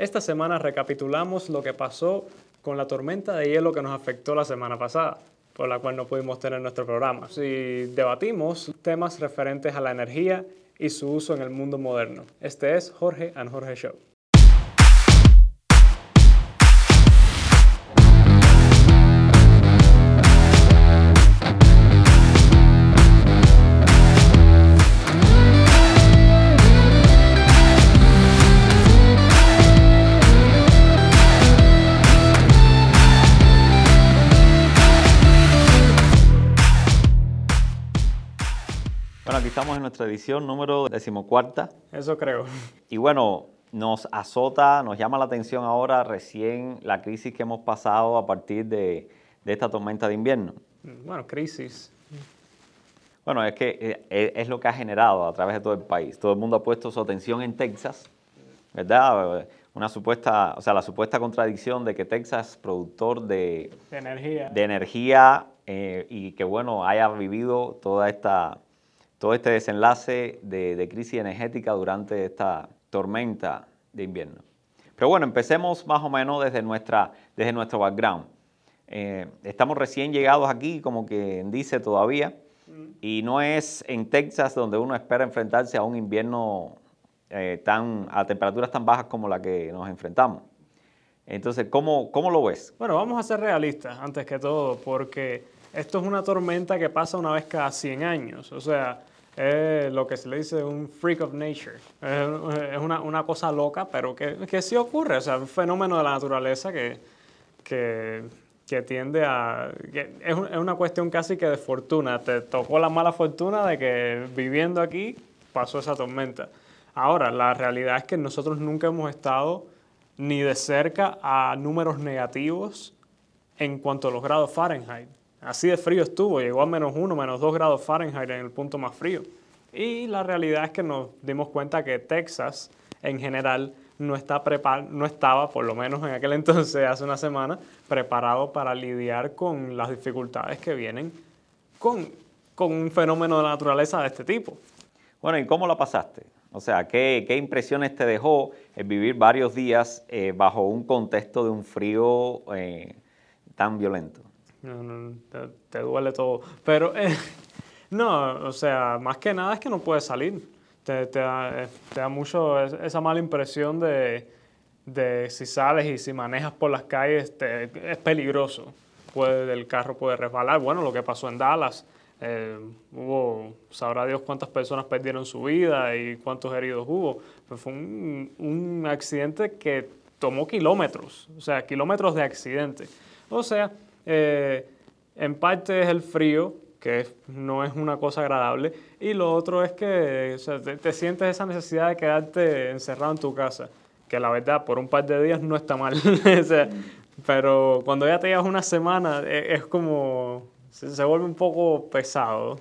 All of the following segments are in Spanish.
Esta semana recapitulamos lo que pasó con la tormenta de hielo que nos afectó la semana pasada, por la cual no pudimos tener nuestro programa. Y debatimos temas referentes a la energía y su uso en el mundo moderno. Este es Jorge and Jorge Show. Estamos en nuestra edición número decimocuarta. Eso creo. Y bueno, nos azota, nos llama la atención ahora recién la crisis que hemos pasado a partir de, esta tormenta de invierno. Bueno, crisis. Bueno, es que eh, es lo que ha generado a través de todo el país. Todo el mundo ha puesto su atención en Texas, ¿verdad? Una supuesta, o sea, la supuesta contradicción de que Texas, productor de, energía, de energía eh, y que, bueno, haya vivido toda esta todo este desenlace de, crisis energética durante esta tormenta de invierno. Pero bueno, empecemos más o menos desde, nuestra, desde nuestro background. Eh, estamos recién llegados aquí, como que dice todavía, y no es en Texas donde uno espera enfrentarse a un invierno eh, tan, a temperaturas tan bajas como la que nos enfrentamos. Entonces, ¿cómo, ¿cómo lo ves? Bueno, vamos a ser realistas antes que todo, porque esto es una tormenta que pasa una vez cada 100 años. O sea, es lo que se le dice un freak of nature. Es, una, una, cosa loca, pero que, que, sí ocurre. O sea, un fenómeno de la naturaleza que, que, que tiende a... Que es, es, una cuestión casi que de fortuna. Te tocó la mala fortuna de que viviendo aquí pasó esa tormenta. Ahora, la realidad es que nosotros nunca hemos estado ni de cerca a números negativos en cuanto a los grados Fahrenheit. Así de frío estuvo, llegó a menos 1, menos 2 grados Fahrenheit en el punto más frío. Y la realidad es que nos dimos cuenta que Texas en general no, está no estaba, por lo menos en aquel entonces, hace una semana, preparado para lidiar con las dificultades que vienen con, con un fenómeno de naturaleza de este tipo. Bueno, ¿y cómo la pasaste? O sea, ¿qué, qué impresiones te dejó el vivir varios días eh, bajo un contexto de un frío eh, tan violento? No, te, duele todo. Pero eh, no, o sea, más que nada es que no puedes salir. Te, te, da, da, mucho esa mala impresión de, de, si sales y si manejas por las calles es peligroso. Puede, el carro puede resbalar. Bueno, lo que pasó en Dallas, eh, hubo, sabrá Dios cuántas personas perdieron su vida y cuántos heridos hubo. Pues fue un, un accidente que tomó kilómetros, o sea, kilómetros de accidente. O sea, eh, en parte es el frío, que no es una cosa agradable, y lo otro es que te, sientes esa necesidad de quedarte encerrado en tu casa, que la verdad por un par de días no está mal, pero cuando ya te llevas una semana e, es, como, se vuelve un poco pesado.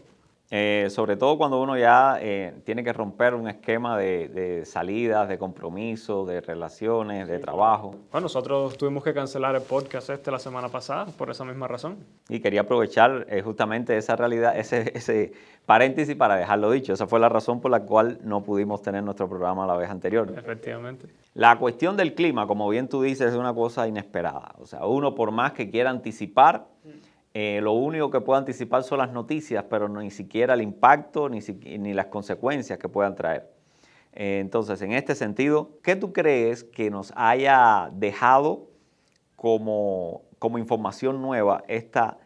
Eh, sobre todo cuando uno ya eh, tiene que romper un esquema de, salidas, de compromisos, de relaciones, de trabajo. Bueno, nosotros tuvimos que cancelar el podcast este la semana pasada por esa misma razón. Y quería aprovechar eh, justamente esa realidad, ese, ese paréntesis para dejarlo dicho. Esa fue la razón por la cual no pudimos tener nuestro programa la vez anterior. Efectivamente. La cuestión del clima, como bien tú dices, es una cosa inesperada. O sea, uno por más que quiera anticipar... Eh, lo único que puedo anticipar son las noticias, pero ni siquiera el impacto ni, las consecuencias que puedan traer. Eh, entonces, en este sentido, ¿qué tú crees que nos haya dejado como, información nueva esta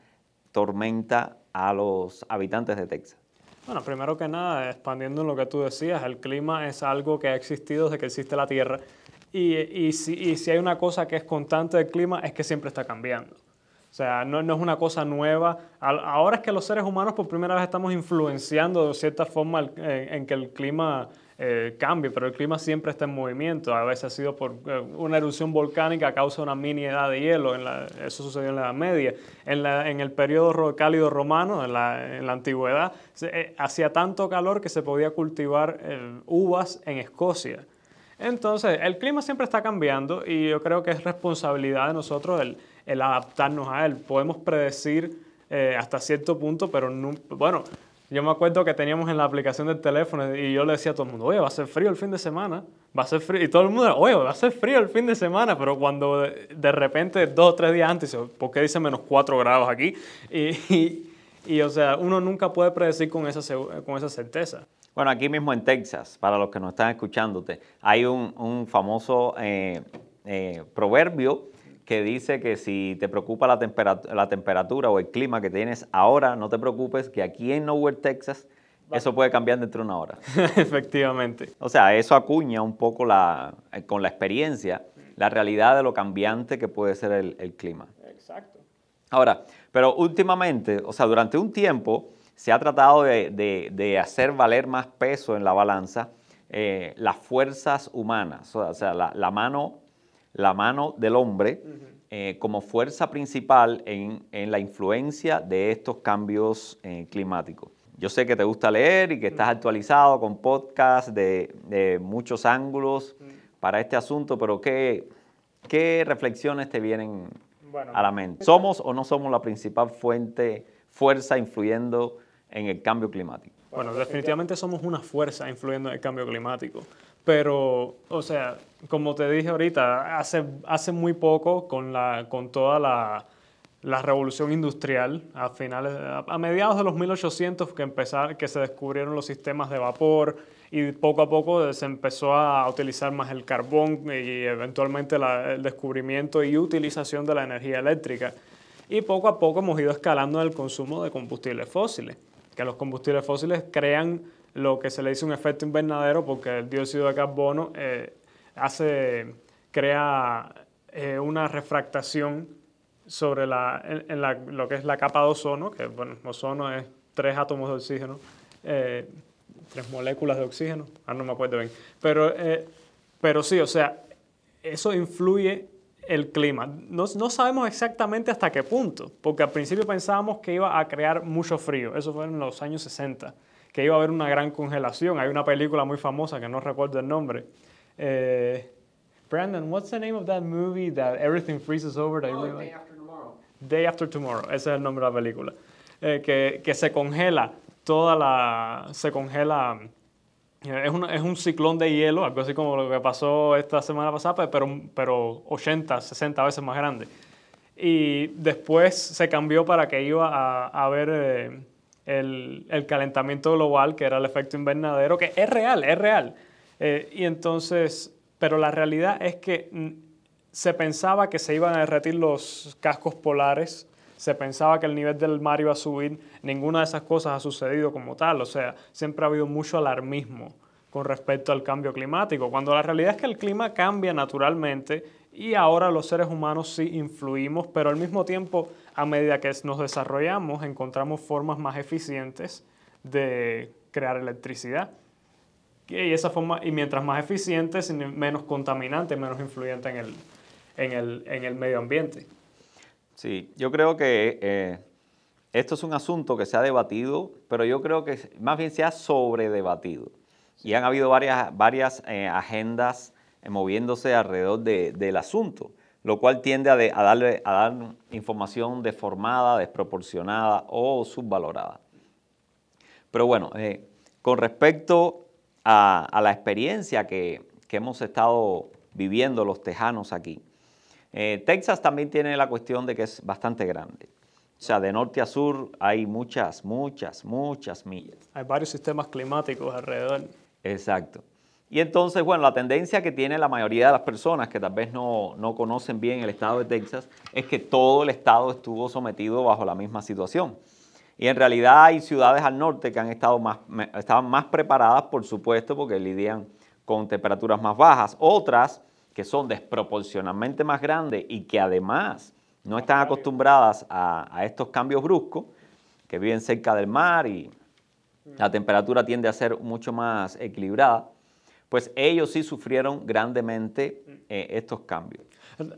tormenta a los habitantes de Texas? Bueno, primero que nada, expandiendo en lo que tú decías, el clima es algo que ha existido desde que existe la Tierra. Y si hay una cosa que es constante del clima es que siempre está cambiando. O sea, no, es una cosa nueva. Ahora es que los seres humanos por primera vez estamos influenciando de cierta forma en, que el clima eh, cambie, pero el clima siempre está en movimiento. A veces ha sido por eh, una erupción volcánica a causa de una mini edad de hielo. En la, eso sucedió en la Edad Media. En, el periodo cálido romano, en la, antigüedad, eh, hacía tanto calor que se podía cultivar uvas en Escocia. Entonces, el clima siempre está cambiando y yo creo que es responsabilidad de nosotros el el adaptarnos a él. Podemos predecir eh, hasta cierto punto, pero no, bueno, Yo me acuerdo que teníamos en la aplicación del teléfono y yo le decía a todo el mundo, oye, va a ser frío el fin de semana, va a ser frío. Y todo el mundo, oye, va a ser frío el fin de semana, pero cuando de, repente, dos o tres días antes, ¿por qué dice menos cuatro grados aquí? Y, y, o sea, uno nunca puede predecir con esa, con esa certeza. Bueno, aquí mismo en Texas, para los que nos están escuchándote, hay un, un famoso eh, eh, proverbio que dice que si te preocupa la, temperatura, la temperatura o el clima que tienes ahora, no te preocupes, que aquí en Nowhere, Texas, eso puede cambiar dentro de una hora. Efectivamente. O sea, eso acuña un poco la, eh, con la experiencia la realidad de lo cambiante que puede ser el, clima. Exacto. Ahora, pero últimamente, o sea, durante un tiempo se ha tratado de, hacer valer más peso en la balanza eh, las fuerzas humanas, o sea, la mano la mano del hombre eh, como fuerza principal en, la influencia de estos cambios eh, climáticos. Yo sé que te gusta leer y que estás actualizado con podcasts de, muchos ángulos para este asunto, pero ¿qué, qué reflexiones te vienen a la mente? ¿Somos o no somos la principal fuente, fuerza influyendo en el cambio climático? Bueno, definitivamente somos una fuerza influyendo en el cambio climático. Pero, o sea, como te dije ahorita, hace, hace muy poco, con, la, con toda la, la revolución industrial, a, finales, a, mediados de los 1800 que, empezar, que se descubrieron los sistemas de vapor y poco a poco se empezó a utilizar más el carbón y eventualmente el descubrimiento y utilización de la energía eléctrica. Y poco a poco hemos ido escalando el consumo de combustibles fósiles, que los combustibles fósiles crean lo que se le dice un efecto invernadero porque el dióxido de carbono eh, hace, crea eh, una refractación sobre la, en, la, lo que es la capa de ozono, que bueno, ozono es tres átomos de oxígeno, eh, tres moléculas de oxígeno, ah, no me acuerdo bien, pero, pero sí, o sea, eso influye el clima. No, no, sabemos exactamente hasta qué punto, porque al principio pensábamos que iba a crear mucho frío, eso fue en los años 60 que iba a haber una gran congelación. Hay una película muy famosa que no recuerdo el nombre. Eh, Brandon, what's the name of that movie that everything freezes over? That oh, Day After Tomorrow. Day After Tomorrow, ese es el nombre de la película. Eh, que, que, se congela toda la... se congela... Eh, es, un, es un ciclón de hielo, algo así como lo que pasó esta semana pasada, pero, pero 80, 60 veces más grande. Y después se cambió para que iba a, a haber... Eh, el, calentamiento global, que era el efecto invernadero, que es real, es real. Eh, y entonces, pero la realidad es que se pensaba que se iban a derretir los cascos polares, se pensaba que el nivel del mar iba a subir, ninguna de esas cosas ha sucedido como tal, o sea, siempre ha habido mucho alarmismo con respecto al cambio climático, cuando la realidad es que el clima cambia naturalmente y ahora los seres humanos sí influimos, pero al mismo tiempo, a medida que nos desarrollamos, encontramos formas más eficientes de crear electricidad. Y, esa forma, y mientras más eficientes, menos contaminante, menos influyente en el, en el, en el medio ambiente. Sí, yo creo que eh, esto es un asunto que se ha debatido, pero yo creo que más bien se ha sobredebatido. Y han habido varias, varias eh, agendas moviéndose alrededor del asunto, lo cual tiende a, darle, a dar información deformada, desproporcionada o subvalorada. Pero bueno, eh, con respecto a, la experiencia que, hemos estado viviendo los tejanos aquí, eh, Texas también tiene la cuestión de que es bastante grande. O sea, de norte a sur hay muchas, muchas, muchas millas. Hay varios sistemas climáticos alrededor. Exacto. Y entonces, bueno, la tendencia que tiene la mayoría de las personas que tal vez no, conocen bien el estado de Texas es que todo el estado estuvo sometido bajo la misma situación. Y en realidad hay ciudades al norte que han estado más, estaban más preparadas, por supuesto, porque lidian con temperaturas más bajas. Otras que son desproporcionalmente más grandes y que además no están acostumbradas a, a estos cambios bruscos, que viven cerca del mar y la temperatura tiende a ser mucho más equilibrada pues ellos sí sufrieron grandemente eh, estos cambios.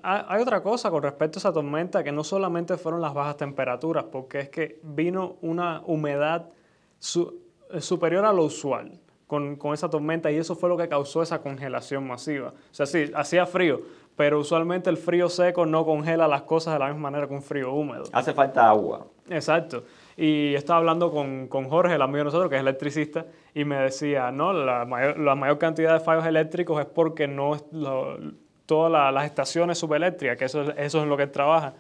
Hay otra cosa con respecto a esa tormenta que no solamente fueron las bajas temperaturas, porque es que vino una humedad eh, superior a lo usual con, esa tormenta y eso fue lo que causó esa congelación masiva. O sea, sí, hacía frío, pero usualmente el frío seco no congela las cosas de la misma manera que un frío húmedo. Hace falta agua. Exacto. Y estaba hablando con, con, Jorge, el amigo de nosotros, que es electricista, y me decía, no, la mayor, la mayor cantidad de fallos eléctricos es porque no todas las estaciones subeléctricas, que eso, eso es en lo que él trabaja,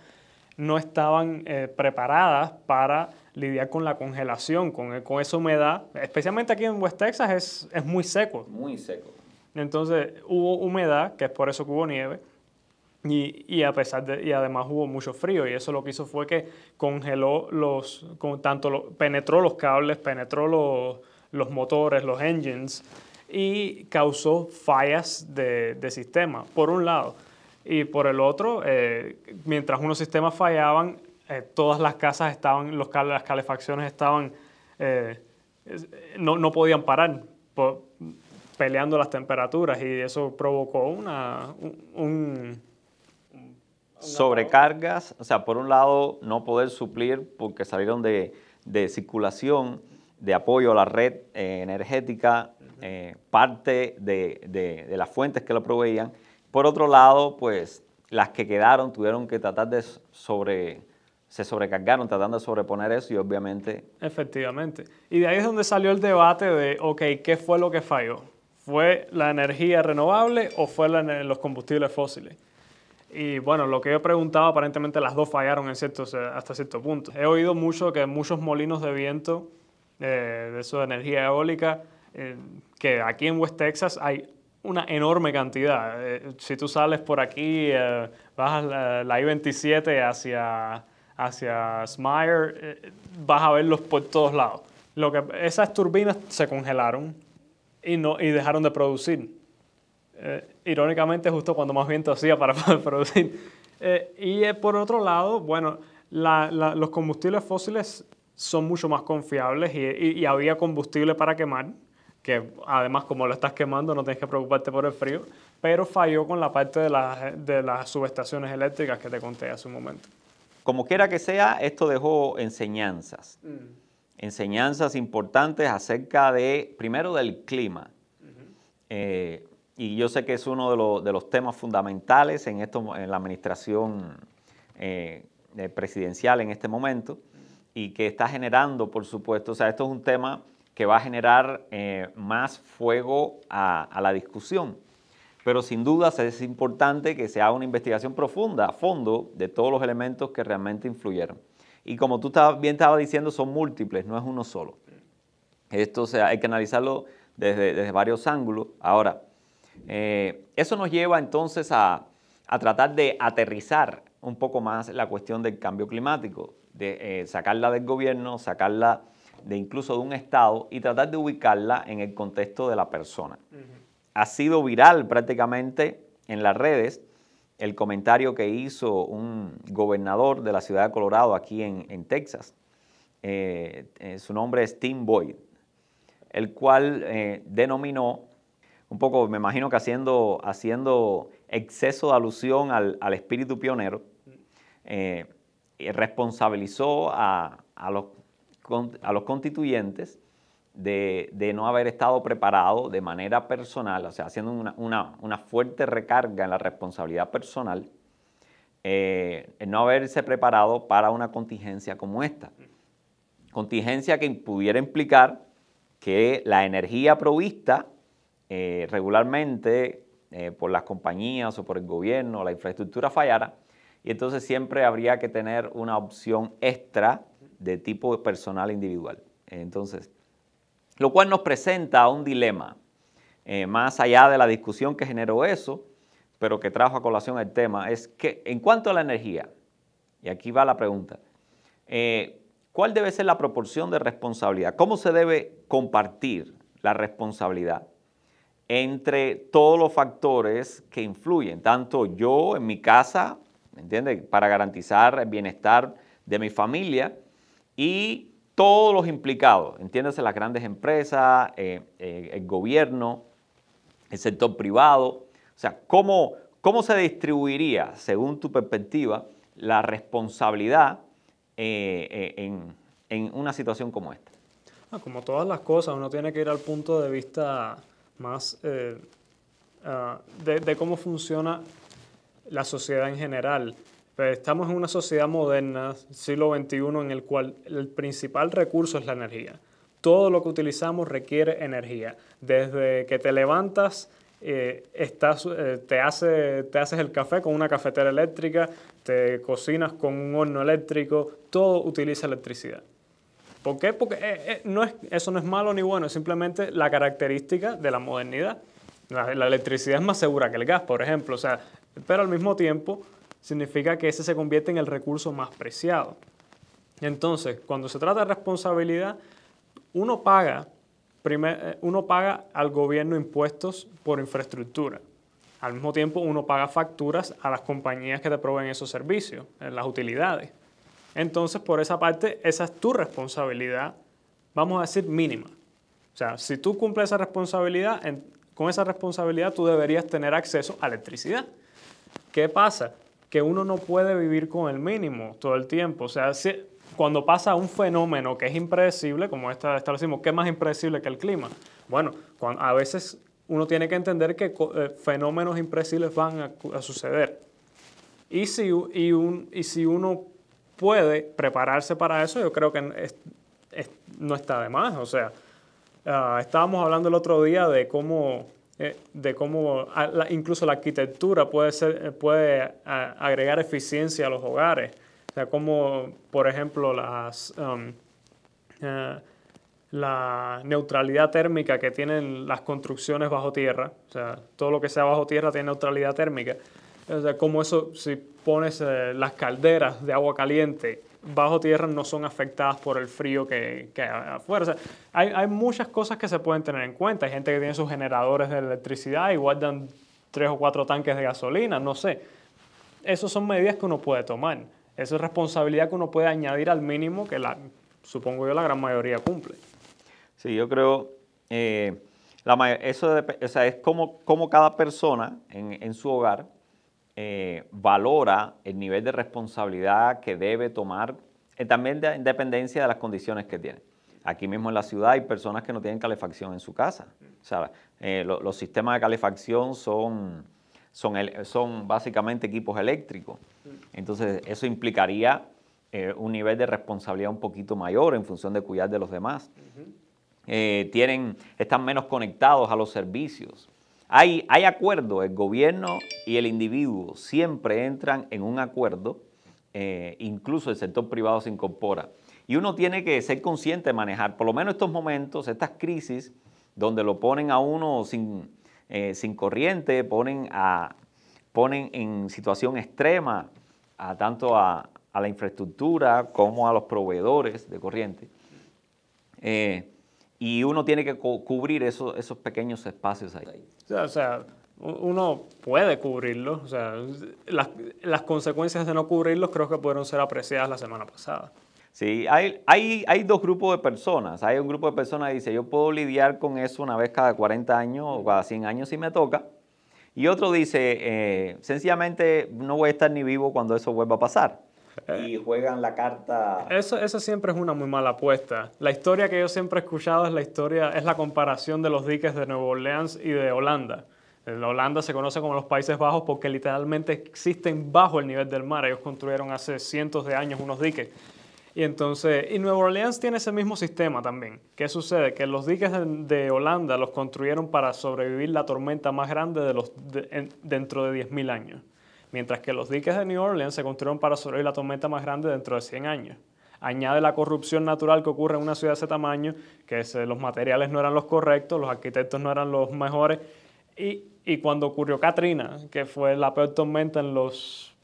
no estaban eh, preparadas para lidiar con la congelación, con, con, esa humedad. Especialmente aquí en West Texas es, es muy seco. Muy seco. Entonces hubo humedad, que es por eso que hubo nieve, y, y, a pesar de, y además hubo mucho frío y eso lo que hizo fue que congeló los, con, tanto lo, penetró los cables, penetró los, los, motores, los engines y causó fallas de, de, sistema, por un lado. Y por el otro, eh, mientras unos sistemas fallaban, eh, todas las casas estaban, los, las calefacciones estaban, eh, no, no, podían parar peleando las temperaturas y eso provocó una, un sobrecargas, o sea, por un lado no poder suplir porque salieron de, circulación, de apoyo a la red eh, energética, eh, parte de, las fuentes que lo proveían. Por otro lado, pues las que quedaron tuvieron que tratar de sobre, se sobrecargaron tratando de sobreponer eso y obviamente... Efectivamente. Y de ahí es donde salió el debate de, ok, ¿qué fue lo que falló? ¿Fue la energía renovable o fue los combustibles fósiles? Y bueno, lo que yo he preguntado, aparentemente las dos fallaron en cierto, hasta cierto punto. He oído mucho que muchos molinos de viento, eh, de eso de energía eólica, eh, que aquí en West Texas hay una enorme cantidad. Eh, si tú sales por aquí, bajas la, I-27 hacia, hacia Smire, vas a verlos por todos lados. Lo que, esas turbinas se congelaron y, no, y dejaron de producir. Eh, irónicamente, justo cuando más viento hacía para poder producir. Eh, y eh, por otro lado, bueno, los combustibles fósiles son mucho más confiables y, había combustible para quemar, que además como lo estás quemando no tienes que preocuparte por el frío, pero falló con la parte de, de las subestaciones eléctricas que te conté hace un momento. Como quiera que sea, esto dejó enseñanzas. Mm. Enseñanzas importantes acerca de, primero, del clima y yo sé que es uno de, los temas fundamentales en, esto, en la administración eh, presidencial en este momento y que está generando, por supuesto, o sea, esto es un tema que va a generar eh, más fuego a, la discusión. Pero sin duda es importante que se haga una investigación profunda, a fondo, de todos los elementos que realmente influyeron. Y como tú bien estabas diciendo, son múltiples, no es uno solo. Esto sea, hay que analizarlo desde, desde varios ángulos. Ahora, eh, eso nos lleva entonces a, tratar de aterrizar un poco más la cuestión del cambio climático, de eh, sacarla del gobierno, sacarla de incluso de un Estado y tratar de ubicarla en el contexto de la persona. Ha sido viral prácticamente en las redes el comentario que hizo un gobernador de la ciudad de Colorado aquí en, Texas. Eh, su nombre es Tim Boyd, el cual denominó un poco, me imagino que haciendo, haciendo exceso de alusión al, espíritu pionero, eh, responsabilizó a, los, a, los, constituyentes de, no haber estado preparados de manera personal, o sea, haciendo una, fuerte recarga en la responsabilidad personal, eh, no haberse preparado para una contingencia como esta. Contingencia que pudiera implicar que la energía provista eh, regularmente eh, por las compañías o por el gobierno, la infraestructura fallara, y entonces siempre habría que tener una opción extra de tipo personal individual. Entonces, lo cual nos presenta un dilema, eh, más allá de la discusión que generó eso, pero que trajo a colación el tema, es que en cuanto a la energía, y aquí va la pregunta, ¿cuál debe ser la proporción de responsabilidad? ¿Cómo se debe compartir la responsabilidad? Entre todos los factores que influyen, tanto yo en mi casa, ¿me? Para garantizar el bienestar de mi familia y todos los implicados, entiéndase las grandes empresas, eh, eh, el gobierno, el sector privado, o sea, ¿cómo, cómo se distribuiría, según tu perspectiva, la responsabilidad eh, en, en, una situación como esta? Ah, como todas las cosas, uno tiene que ir al punto de vista más uh, de, de, cómo funciona la sociedad en general. Pues estamos en una sociedad moderna, siglo XXI, en el cual el principal recurso es la energía. Todo lo que utilizamos requiere energía. Desde que te levantas, eh, eh, te haces el café con una cafetera eléctrica, te cocinas con un horno eléctrico, todo utiliza electricidad. ¿Por qué? Porque eh, no es, eso no es malo ni bueno, es simplemente la característica de la modernidad. La, electricidad es más segura que el gas, por ejemplo, o sea, pero al mismo tiempo significa que ese se convierte en el recurso más preciado. Entonces, cuando se trata de responsabilidad, uno paga, eh, uno paga al gobierno impuestos por infraestructura. Al mismo tiempo, uno paga facturas a las compañías que te proveen esos servicios, las utilidades. Entonces, por esa parte, esa es tu responsabilidad, vamos a decir, mínima. O sea, si tú cumples esa responsabilidad, con esa responsabilidad tú deberías tener acceso a electricidad. ¿Qué pasa? que uno no puede vivir con el mínimo todo el tiempo. O sea, cuando pasa un fenómeno que es impredecible, como esta establecimos, ¿qué más impredecible que el clima? Bueno, a veces uno tiene que entender que eh, fenómenos impredecibles van a, suceder. Y si, un, y si uno puede prepararse para eso, yo creo que no está de más. O sea, ah, estábamos hablando el otro día de cómo eh, de cómo incluso la arquitectura puede, ser, eh, puede agregar eficiencia a los hogares. O sea, como por ejemplo las, um, la neutralidad térmica que tienen las construcciones bajo tierra, o sea, todo lo que sea bajo tierra tiene neutralidad térmica. O sea, como eso, si pones las calderas de agua caliente bajo tierra no son afectadas por el frío que, que afuera. hay, hay, muchas cosas que se pueden tener en cuenta. Hay gente que tiene sus generadores de electricidad y guardan tres o cuatro tanques de gasolina, no sé. Esas son medidas que uno puede tomar. Esa es responsabilidad que uno puede añadir al mínimo que la, supongo yo la gran mayoría cumple. Sí, yo creo, eh, la, eso o sea, es como, como cada persona en, en su hogar eh, valora el nivel de responsabilidad que debe tomar, eh, también de, en dependencia de las condiciones que tiene. Aquí mismo en la ciudad hay personas que no tienen calefacción en su casa. O sea, eh, los sistemas de calefacción son, son, son básicamente equipos eléctricos. Entonces, eso implicaría un nivel de responsabilidad un poquito mayor en función de cuidar de los demás. tienen, están menos conectados a los servicios. Hay, hay acuerdo, el gobierno y el individuo siempre entran en un acuerdo, eh, incluso el sector privado se incorpora. Y uno tiene que ser consciente de manejar, por lo menos estos momentos, estas crisis, donde lo ponen a uno sin, eh, sin corriente, ponen, a, ponen en situación extrema a, tanto a, la infraestructura como a los proveedores de corriente. Eh, y uno tiene que cubrir esos, esos pequeños espacios ahí. O sea, uno puede cubrirlos. O sea, las, las, consecuencias de no cubrirlos creo que pudieron ser apreciadas la semana pasada. Sí, hay, hay, hay dos grupos de personas. Hay un grupo de personas que dice, yo puedo lidiar con eso una vez cada 40 años o cada 100 años si me toca. Y otro dice, eh, sencillamente no voy a estar ni vivo cuando eso vuelva a pasar y juegan la carta. Eso, eso siempre es una muy mala apuesta. La historia que yo siempre he escuchado es la historia, es la comparación de los diques de Nueva Orleans y de Holanda. En Holanda se conoce como los Países Bajos porque literalmente existen bajo el nivel del mar. Ellos construyeron hace cientos de años unos diques. Y entonces, y Nueva Orleans tiene ese mismo sistema también. ¿Qué sucede? Que los diques de, Holanda los construyeron para sobrevivir la tormenta más grande de los, dentro de 10.000 años mientras que los diques de New Orleans se construyeron para sobrevivir la tormenta más grande dentro de 100 años. Añade la corrupción natural que ocurre en una ciudad de ese tamaño, que los materiales no eran los correctos, los arquitectos no eran los mejores, y, cuando ocurrió Katrina, que fue la peor tormenta en los,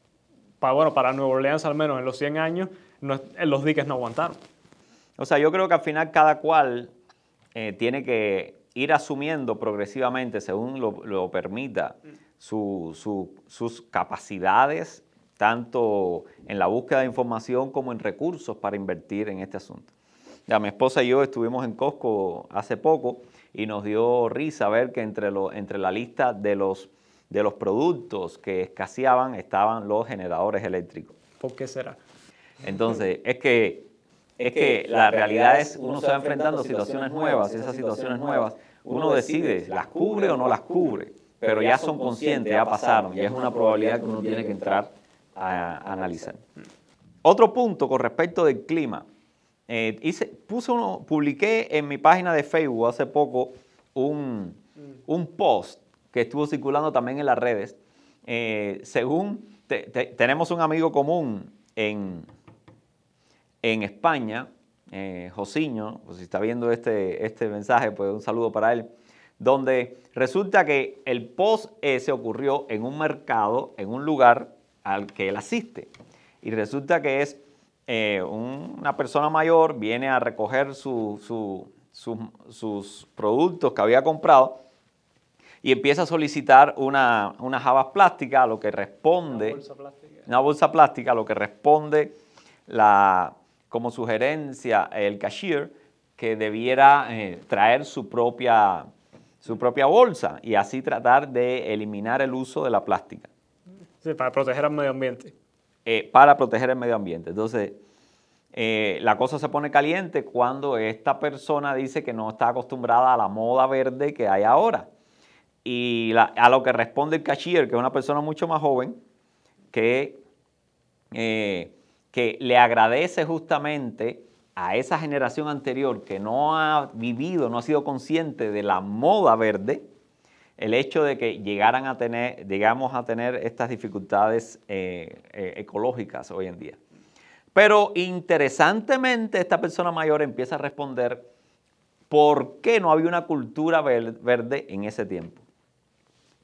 para, bueno, para Nueva Orleans al menos en los 100 años, los diques no aguantaron. O sea, yo creo que al final cada cual eh, tiene que ir asumiendo progresivamente, según lo permita, sus capacidades, tanto en la búsqueda de información como en recursos para invertir en este asunto. Ya, mi esposa y yo estuvimos en Costco hace poco y nos dio risa ver que entre, lo, entre la lista de los, de los productos que escaseaban estaban los generadores eléctricos. ¿Por qué será? Entonces, es que, es que la realidad es, uno se va enfrentando a situaciones nuevas y esas situaciones nuevas, uno decide, ¿las cubre o no las cubre? Pero ya son conscientes, ya pasaron, ya es una probabilidad que uno tiene que entrar a, a, analizar. Otro punto con respecto del clima. Eh, hice, puse uno, publiqué en mi página de Facebook hace poco un, un post que estuvo circulando también en las redes. Eh, según tenemos un amigo común en, en España, eh, Josiño, pues si está viendo este, este mensaje, pues un saludo para él, donde resulta que el post se ocurrió en un mercado, en un lugar al que él asiste. Y resulta que es eh, una persona mayor, viene a recoger sus productos que había comprado y empieza a solicitar una, una java plástica, a lo que responde... Una bolsa plástica. Una bolsa plástica, a lo que responde la, como sugerencia el cashier que debiera eh, traer su propia, su propia bolsa y así tratar de eliminar el uso de la plástica. Sí, para proteger al medio ambiente. Eh, para proteger el medio ambiente. Entonces, eh, la cosa se pone caliente cuando esta persona dice que no está acostumbrada a la moda verde que hay ahora. Y a lo que responde el cashier, que es una persona mucho más joven, que, eh, que le agradece justamente a esa generación anterior que no ha vivido, no ha sido consciente de la moda verde, el hecho de que llegaran a tener, digamos, a tener estas dificultades eh, eh, ecológicas hoy en día. Pero interesantemente esta persona mayor empieza a responder por qué no había una cultura verde en ese tiempo.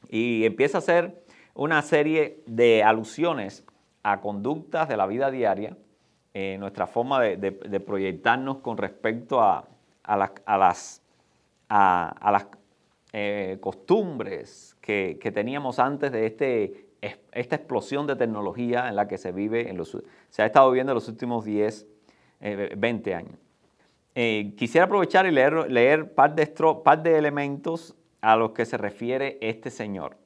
Y empieza a hacer una serie de alusiones a conductas de la vida diaria, eh, nuestra forma de, proyectarnos con respecto a, las, eh, costumbres que, teníamos antes de este, esta explosión de tecnología en la que se vive, se ha estado viviendo en los últimos 10, 20 eh, años. Quisiera aprovechar y leer, leer par de elementos a los que se refiere este señor.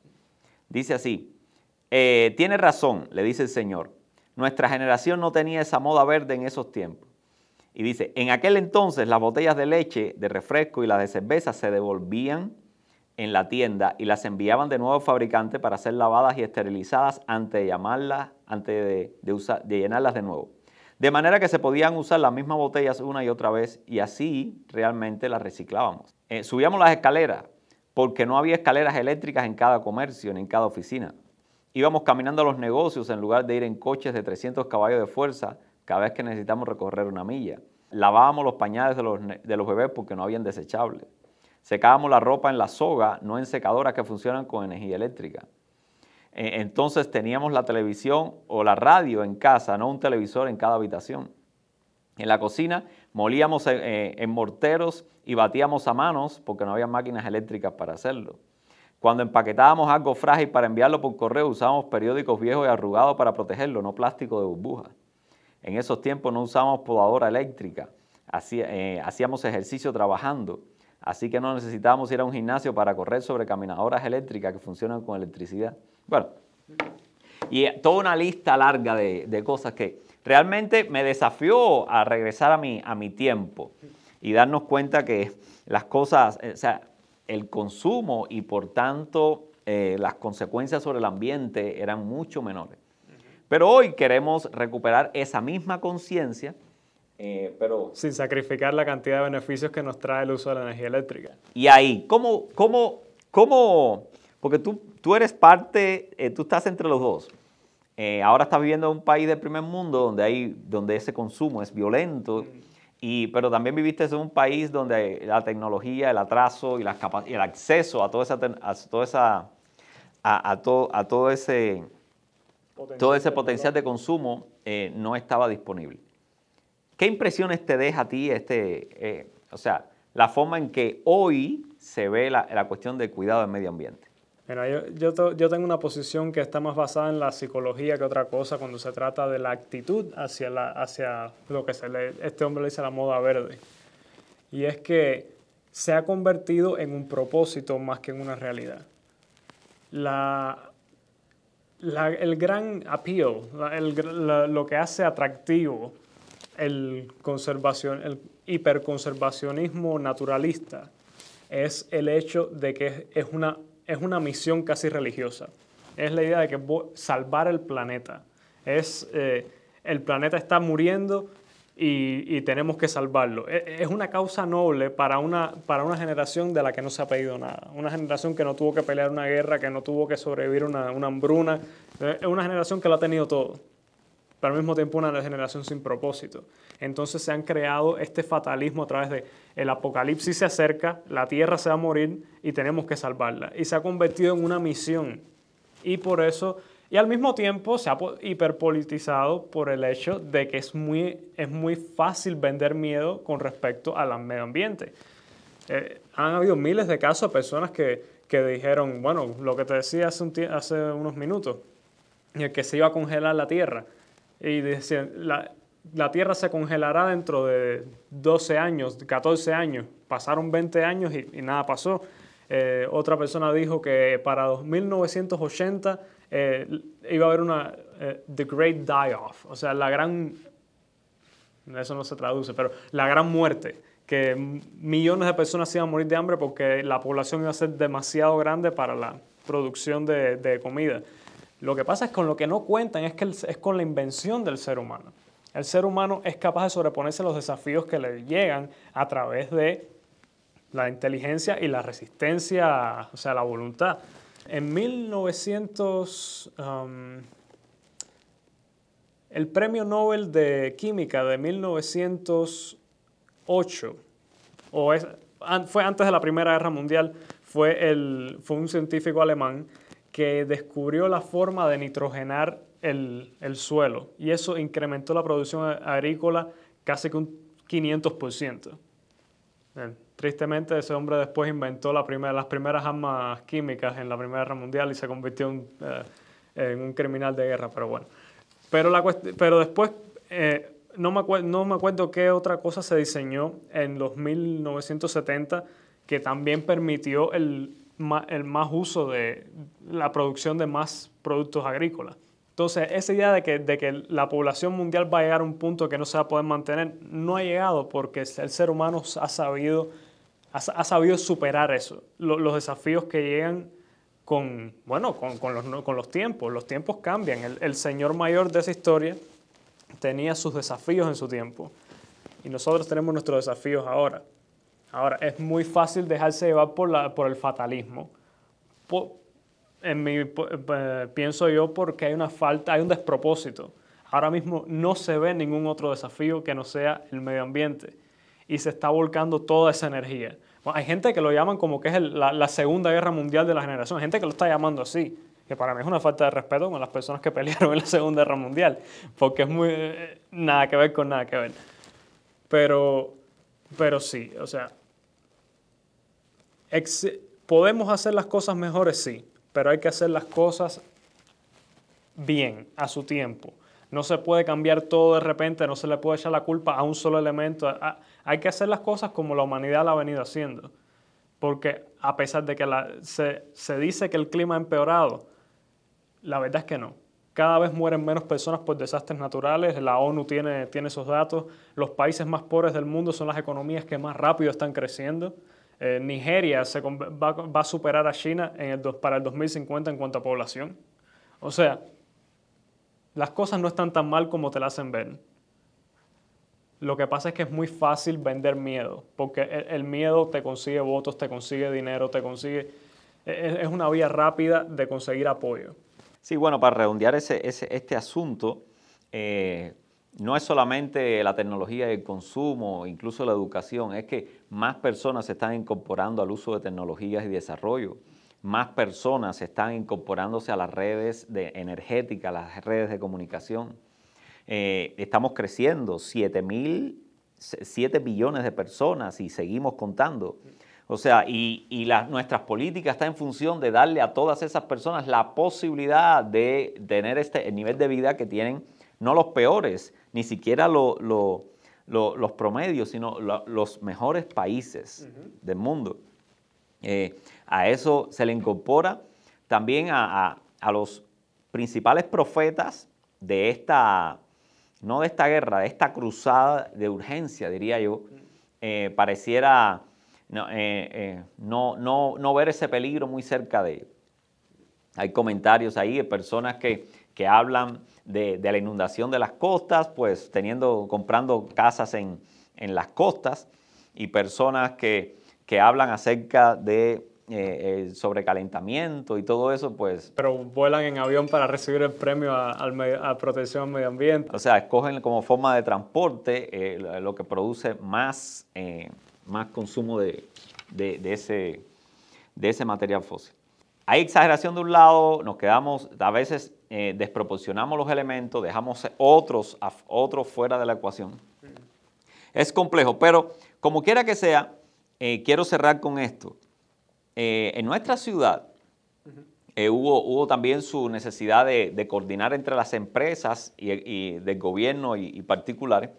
Dice así, tiene razón, le dice el Señor, nuestra generación no tenía esa moda verde en esos tiempos. Y dice, en aquel entonces las botellas de leche, de refresco y las de cerveza se devolvían en la tienda y las enviaban de nuevo al fabricante para ser lavadas y esterilizadas antes de llamarlas, antes de, llenarlas de nuevo. De manera que se podían usar las mismas botellas una y otra vez y así realmente las reciclábamos. Eh, subíamos las escaleras porque no había escaleras eléctricas en cada comercio ni en cada oficina. Íbamos caminando a los negocios en lugar de ir en coches de 300 caballos de fuerza cada vez que necesitamos recorrer una milla. Lavábamos los pañales de los, de los bebés porque no habían desechables. Secábamos la ropa en la soga, no en secadoras que funcionan con energía eléctrica. Eh, entonces teníamos la televisión o la radio en casa, no un televisor en cada habitación. En la cocina molíamos eh, eh, en morteros y batíamos a manos porque no había máquinas eléctricas para hacerlo. Cuando empaquetábamos algo frágil para enviarlo por correo, usábamos periódicos viejos y arrugados para protegerlo, no plástico de burbujas. En esos tiempos no usábamos podadora eléctrica, hacíamos ejercicio trabajando Así que no necesitamos ir a un gimnasio para correr sobre caminadoras eléctricas que funcionan con electricidad. Bueno, y toda una lista larga de, cosas que realmente me desafió a regresar a mi, a mi tiempo y darnos cuenta que las cosas, o sea, el consumo y por tanto eh, las consecuencias sobre el ambiente eran mucho menores. Pero hoy queremos recuperar esa misma conciencia eh, pero, Sin sacrificar la cantidad de beneficios que nos trae el uso de la energía eléctrica. Y ahí, ¿cómo, cómo, cómo porque tú, tú eres parte, eh, tú estás entre los dos. Eh, ahora estás viviendo en un país del primer mundo donde, hay, donde ese consumo es violento, y, pero también viviste en un país donde la tecnología, el atraso y, las y el acceso a toda esa, a toda esa a, todo, a todo ese, todo ese potencial de consumo no estaba disponible. ¿Qué impresiones te deja a ti este, eh, o sea, la forma en que hoy se ve la, cuestión del cuidado del medio ambiente? Mira, yo, yo, tengo una posición que está más basada en la psicología que otra cosa cuando se trata de la actitud hacia, la, hacia lo que se le, este hombre le dice la moda verde. Y es que se ha convertido en un propósito más que en una realidad. La, el gran appeal, lo que hace atractivo el, conservación, el hiperconservacionismo naturalista es el hecho de que es una, es una misión casi religiosa. Es la idea de que salvar el planeta es eh, el planeta está muriendo y, tenemos que salvarlo. E, es una causa noble para una, para una generación de la que no se ha pedido nada. Una generación que no tuvo que pelear una guerra, que no tuvo que sobrevivir una, una hambruna. Es una generación que lo ha tenido todo, pero al mismo tiempo una generación sin propósito. Entonces se han creado este fatalismo a través de el apocalipsis se acerca, la tierra se va a morir y tenemos que salvarla. Y se ha convertido en una misión. Y por eso y al mismo tiempo se ha hiperpolitizado por el hecho de que es muy, es muy fácil vender miedo con respecto al medio ambiente. Eh, han habido miles de casos de personas que, que dijeron, bueno, lo que te decía hace, hace unos minutos, que se iba a congelar la Tierra. Y decían, la, la Tierra se congelará dentro de 12 años, 14 años. Pasaron 20 años y, nada pasó. Eh, otra persona dijo que para 1980 eh, iba a haber una eh, The Great Die-Off, o sea, la gran, eso no se traduce, pero la gran muerte, que millones de personas iban a morir de hambre porque la población iba a ser demasiado grande para la producción de, comida. Lo que pasa es con lo que no cuentan es que es con la invención del ser humano. El ser humano es capaz de sobreponerse a los desafíos que le llegan a través de la inteligencia y la resistencia, o sea, la voluntad. En 1900, um, el premio Nobel de Química de 1908, o fue antes de la Primera Guerra Mundial, fue, el, fue un científico alemán que descubrió la forma de nitrogenar el, el suelo y eso incrementó la producción agrícola casi que un 500%. Tristemente, ese hombre después inventó la primera, las primeras armas químicas en la Primera Guerra Mundial y se convirtió en, eh, un criminal de guerra, pero bueno. Pero, la pero después, eh, no, me no me acuerdo qué otra cosa se diseñó en los 1970 que también permitió el, el más uso de la producción de más productos agrícolas. Entonces, esa idea de que, de que la población mundial va a llegar a un punto que no se va a poder mantener, no ha llegado porque el ser humano ha sabido ha, sabido superar eso, los desafíos que llegan con, bueno, con, los, con, los, tiempos. Los tiempos cambian. El, señor mayor de esa historia tenía sus desafíos en su tiempo y nosotros tenemos nuestros desafíos ahora. Ahora, es muy fácil dejarse llevar por, la, por el fatalismo. en mi, eh, pienso yo porque hay una falta, hay un despropósito. Ahora mismo no se ve ningún otro desafío que no sea el medio ambiente y se está volcando toda esa energía. hay gente que lo llaman como que es la, Segunda Guerra Mundial de la generación, hay gente que lo está llamando así, que para mí es una falta de respeto con las personas que pelearon en la Segunda Guerra Mundial, porque es muy... Eh, nada que ver con nada que ver. Pero, pero sí, o sea, podemos hacer las cosas mejores, sí, pero hay que hacer las cosas bien, a su tiempo. No se puede cambiar todo de repente, no se le puede echar la culpa a un solo elemento. Hay que hacer las cosas como la humanidad la ha venido haciendo. Porque a pesar de que se, dice que el clima ha empeorado, la verdad es que no. Cada vez mueren menos personas por desastres naturales, la ONU tiene, tiene esos datos, los países más pobres del mundo son las economías que más rápido están creciendo. Eh, Nigeria se va, a superar a China para el 2050 en cuanto a población. O sea, las cosas no están tan mal como te las hacen ver. Lo que pasa es que es muy fácil vender miedo, porque el, miedo te consigue votos, te consigue dinero, te consigue... E, e, es, una vía rápida de conseguir apoyo. Sí, bueno, para redondear ese, este asunto, eh, no es solamente la tecnología y el consumo, incluso la educación, es que más personas se están incorporando al uso de tecnologías y desarrollo más personas están incorporándose a las redes de energética, a las redes de comunicación. Eh, estamos creciendo 7, mil, 7 billones de personas y seguimos contando. O sea, y, nuestras políticas están en función de darle a todas esas personas la posibilidad de tener este, el nivel de vida que tienen, no los peores, ni siquiera los promedios, sino los mejores países del mundo. Eh, a eso se le incorpora también a, los principales profetas de esta, no de esta guerra, de esta cruzada de urgencia, diría yo, eh, pareciera eh, no, no, no, ver ese peligro muy cerca de ellos. Hay comentarios ahí de personas que, que hablan de, la inundación de las costas, pues teniendo, comprando casas en, las costas y personas que, hablan acerca de eh, el sobrecalentamiento y todo eso, pues... Pero vuelan en avión para recibir el premio a, protección al medio ambiente. O sea, escogen como forma de transporte eh, lo que produce más, eh, más consumo de, ese, de ese material fósil. Hay exageración de un lado, nos quedamos, a veces eh, desproporcionamos los elementos, dejamos otros, otros fuera de la ecuación. Es complejo, pero como quiera que sea, eh, quiero cerrar con esto. Eh, en nuestra ciudad hubo, hubo, también su necesidad de, coordinar entre las empresas y, del gobierno y, particulares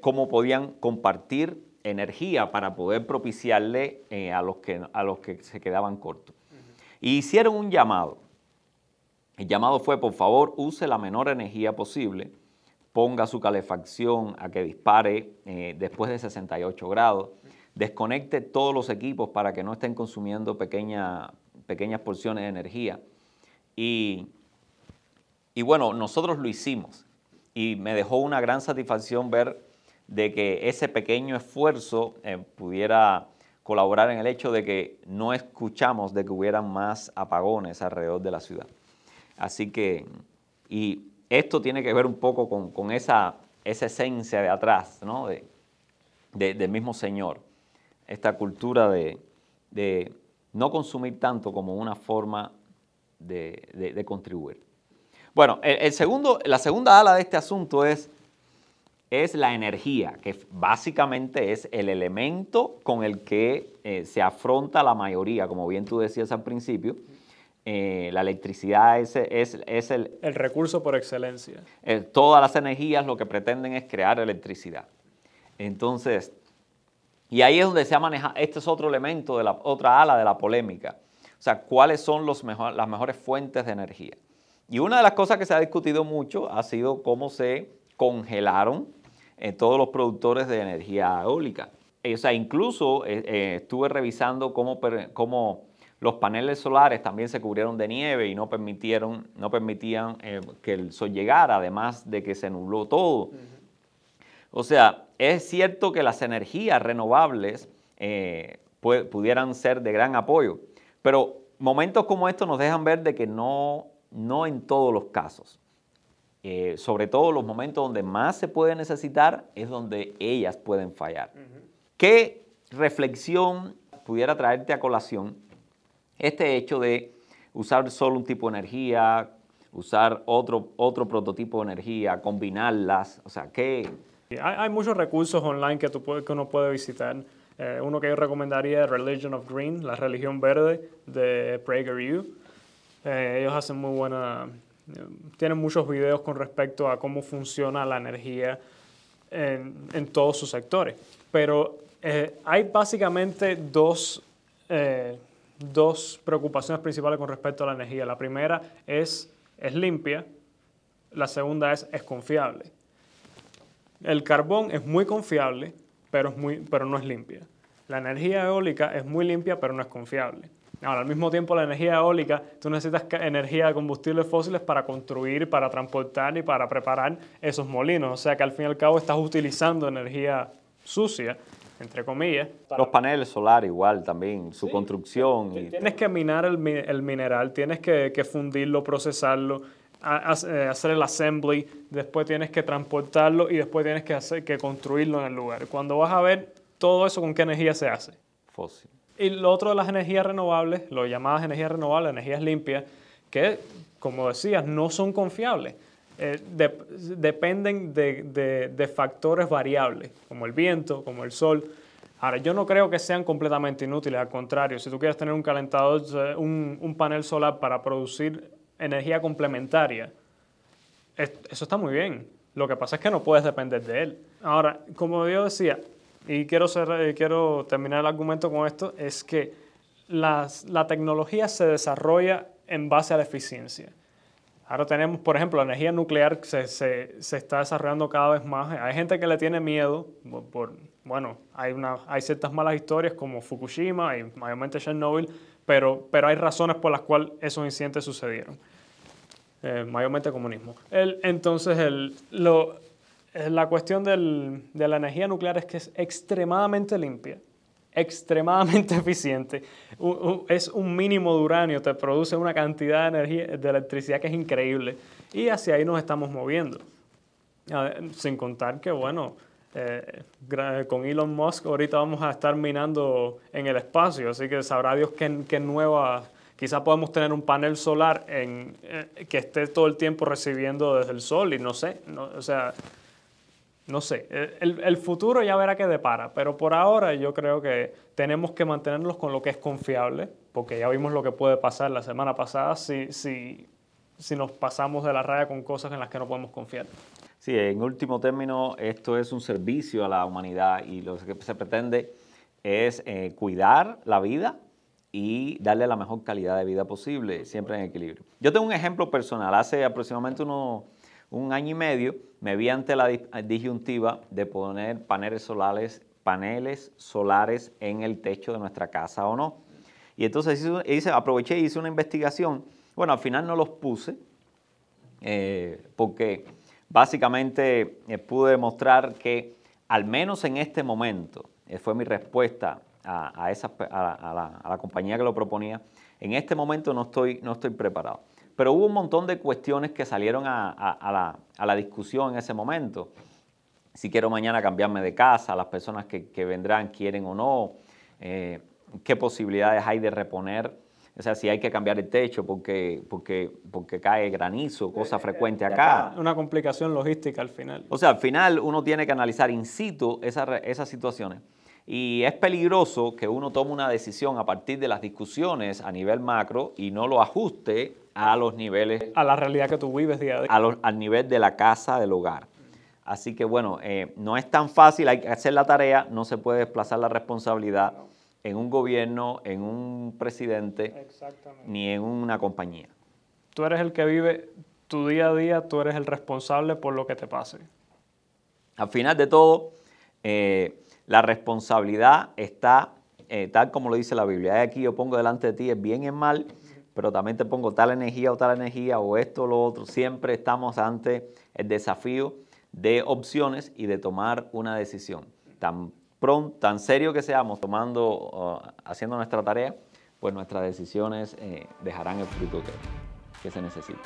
cómo podían compartir energía para poder propiciarle a, los que, a los que se quedaban cortos. Y hicieron un llamado. El llamado fue, por favor, use la menor energía posible, ponga su calefacción a que dispare eh, después de 68 grados, desconecte todos los equipos para que no estén consumiendo pequeñas porciones de energía. Y, bueno, nosotros lo hicimos y me dejó una gran satisfacción ver de que ese pequeño esfuerzo eh, pudiera colaborar en el hecho de que no escuchamos de que hubieran más apagones alrededor de la ciudad. Así que, y esto tiene que ver un poco con, esa, esencia de atrás, ¿no? De, del mismo Señor, esta cultura de, no consumir tanto como una forma de, contribuir. Bueno, el, segundo, la segunda ala de este asunto es es la energía, que básicamente es el elemento con el que eh, se afronta la mayoría, como bien tú decías al principio. Eh, la electricidad es, es, el, el... recurso por excelencia. Eh, todas las energías lo que pretenden es crear electricidad. Entonces, y ahí es donde se ha manejado, este es otro elemento de la otra ala de la polémica. O sea, cuáles son los mejor, las mejores fuentes de energía. Y una de las cosas que se ha discutido mucho ha sido cómo se congelaron todos los productores de energía eólica. O sea, incluso eh, eh, estuve revisando cómo, cómo, los paneles solares también se cubrieron de nieve y no, permitieron, no permitían eh, que el sol llegara, además de que se nubló todo. O sea, es cierto que las energías renovables pudieran ser de gran apoyo, pero momentos como estos nos dejan ver de que no, no en todos los casos. Eh, sobre todo los momentos donde más se puede necesitar es donde ellas pueden fallar. ¿Qué reflexión pudiera traerte a colación este hecho de usar solo un tipo de energía, usar otro, otro prototipo de energía, combinarlas? O sea, ¿qué? Hay, muchos recursos online que, tú que uno puede visitar. Eh, uno que yo recomendaría es Religion of Green, la religión verde de PragerU. Eh, ellos hacen muy buena tienen muchos videos con respecto a cómo funciona la energía en, todos sus sectores. Pero eh, hay básicamente dos, eh, dos preocupaciones principales con respecto a la energía. La primera es, es limpia, la segunda es, es confiable. El carbón es muy confiable, pero, es muy, pero no es limpia. La energía eólica es muy limpia, pero no es confiable. Ahora, al mismo tiempo, la energía eólica, tú necesitas energía de combustibles fósiles para construir, para transportar y para preparar esos molinos. O sea que al fin y al cabo estás utilizando energía sucia, entre comillas. Los paneles solares igual también, su construcción. Tienes que minar el, mineral, tienes que, fundirlo, procesarlo, eh, hacer el assembly, después tienes que transportarlo y después tienes que, hacer, que construirlo en el lugar. Cuando vas a ver todo eso, ¿con qué energía se hace? Fósil. Y lo otro de las energías renovables, lo llamadas energías renovables, energías limpias, que, como decías, no son confiables. Eh, dependen de, factores variables, como el viento, como el sol. Ahora, yo no creo que sean completamente inútiles, al contrario, si tú quieres tener un calentador, un, un panel solar para producir energía complementaria, eso está muy bien. Lo que pasa es que no puedes depender de él. Ahora, como yo decía, y quiero, eh, quiero terminar el argumento con esto, es que la tecnología se desarrolla en base a la eficiencia. Ahora tenemos, por ejemplo, la energía nuclear se, se, está desarrollando cada vez más. Hay gente que le tiene miedo, por, bueno, hay, una, hay ciertas malas historias como Fukushima y mayormente Chernobyl, pero, pero hay razones por las cuales esos incidentes sucedieron. eh, mayormente comunismo. El, entonces, el, lo, la cuestión del, de la energía nuclear es que es extremadamente limpia, extremadamente eficiente. es un mínimo de uranio, te produce una cantidad de energía, de electricidad que es increíble. Y hacia ahí nos estamos moviendo. Sin contar que, bueno, eh, con Elon Musk ahorita vamos a estar minando en el espacio, así que sabrá Dios qué, qué nueva, quizá podemos tener un panel solar en, eh, que esté todo el tiempo recibiendo desde el sol y no sé, o sea, no sé, el, el, futuro ya verá qué depara, pero por ahora yo creo que tenemos que mantenernos con lo que es confiable, porque ya vimos lo que puede pasar la semana pasada si, si, nos pasamos de la raya con cosas en las que no podemos confiar. Sí, en último término, esto es un servicio a la humanidad y lo que se pretende es eh, cuidar la vida y darle la mejor calidad de vida posible, siempre en equilibrio. Yo tengo un ejemplo personal. Hace aproximadamente un año y medio me vi ante la disyuntiva de poner paneles solares, paneles solares en el techo de nuestra casa o no. Y entonces hice, aproveché y hice una investigación. Bueno, al final no los puse eh, porque Básicamente eh, pude demostrar que al menos en este momento, eh, fue mi respuesta a, esa, a, la, compañía que lo proponía, en este momento no estoy, no estoy preparado. Pero hubo un montón de cuestiones que salieron a, la, discusión en ese momento. Si quiero mañana cambiarme de casa, las personas que, vendrán quieren o no, eh, qué posibilidades hay de reponer o sea, si hay que cambiar el techo porque, porque, porque cae granizo, cosa eh, frecuente acá. Una complicación logística al final. O sea, al final uno tiene que analizar in situ esas, situaciones. Y es peligroso que uno tome una decisión a partir de las discusiones a nivel macro y no lo ajuste a los niveles... A la realidad que tú vives día a día. al nivel de la casa, del hogar. Así que bueno, eh, no es tan fácil, hay que hacer la tarea, no se puede desplazar la responsabilidad en un gobierno, en un presidente, ni en una compañía. Tú eres el que vive tu día a día, tú eres el responsable por lo que te pase. Al final de todo, eh, la responsabilidad está eh, tal como lo dice la Biblia. Aquí yo pongo delante de ti el bien y el mal, pero también te pongo tal energía o tal energía o esto o lo otro. Siempre estamos ante el desafío de opciones y de tomar una decisión. Tan pronto, tan serio que seamos tomando, haciendo nuestra tarea, pues nuestras decisiones eh, dejarán el fruto que, se necesita.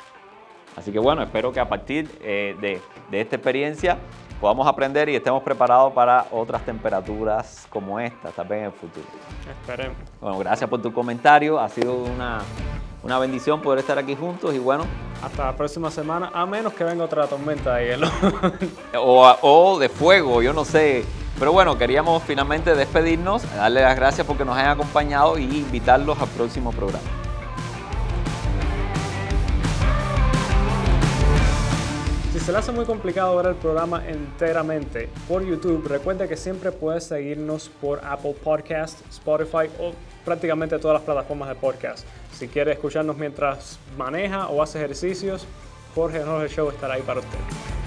Así que bueno, espero que a partir eh, de, de, esta experiencia podamos aprender y estemos preparados para otras temperaturas como esta, también en el futuro. Esperemos. Bueno, gracias por tu comentario. Ha sido una, una bendición poder estar aquí juntos y bueno. Hasta la próxima semana, a menos que venga otra tormenta de hielo. o, o de fuego, yo no sé. Pero bueno, queríamos finalmente despedirnos, darle las gracias porque nos hayan acompañado y invitarlos al próximo programa. Si se le hace muy complicado ver el programa enteramente por YouTube, recuerde que siempre puedes seguirnos por Apple Podcast, Spotify o prácticamente todas las plataformas de podcast. Si quiere escucharnos mientras maneja o hace ejercicios, Jorge Jorge Show estará ahí para usted.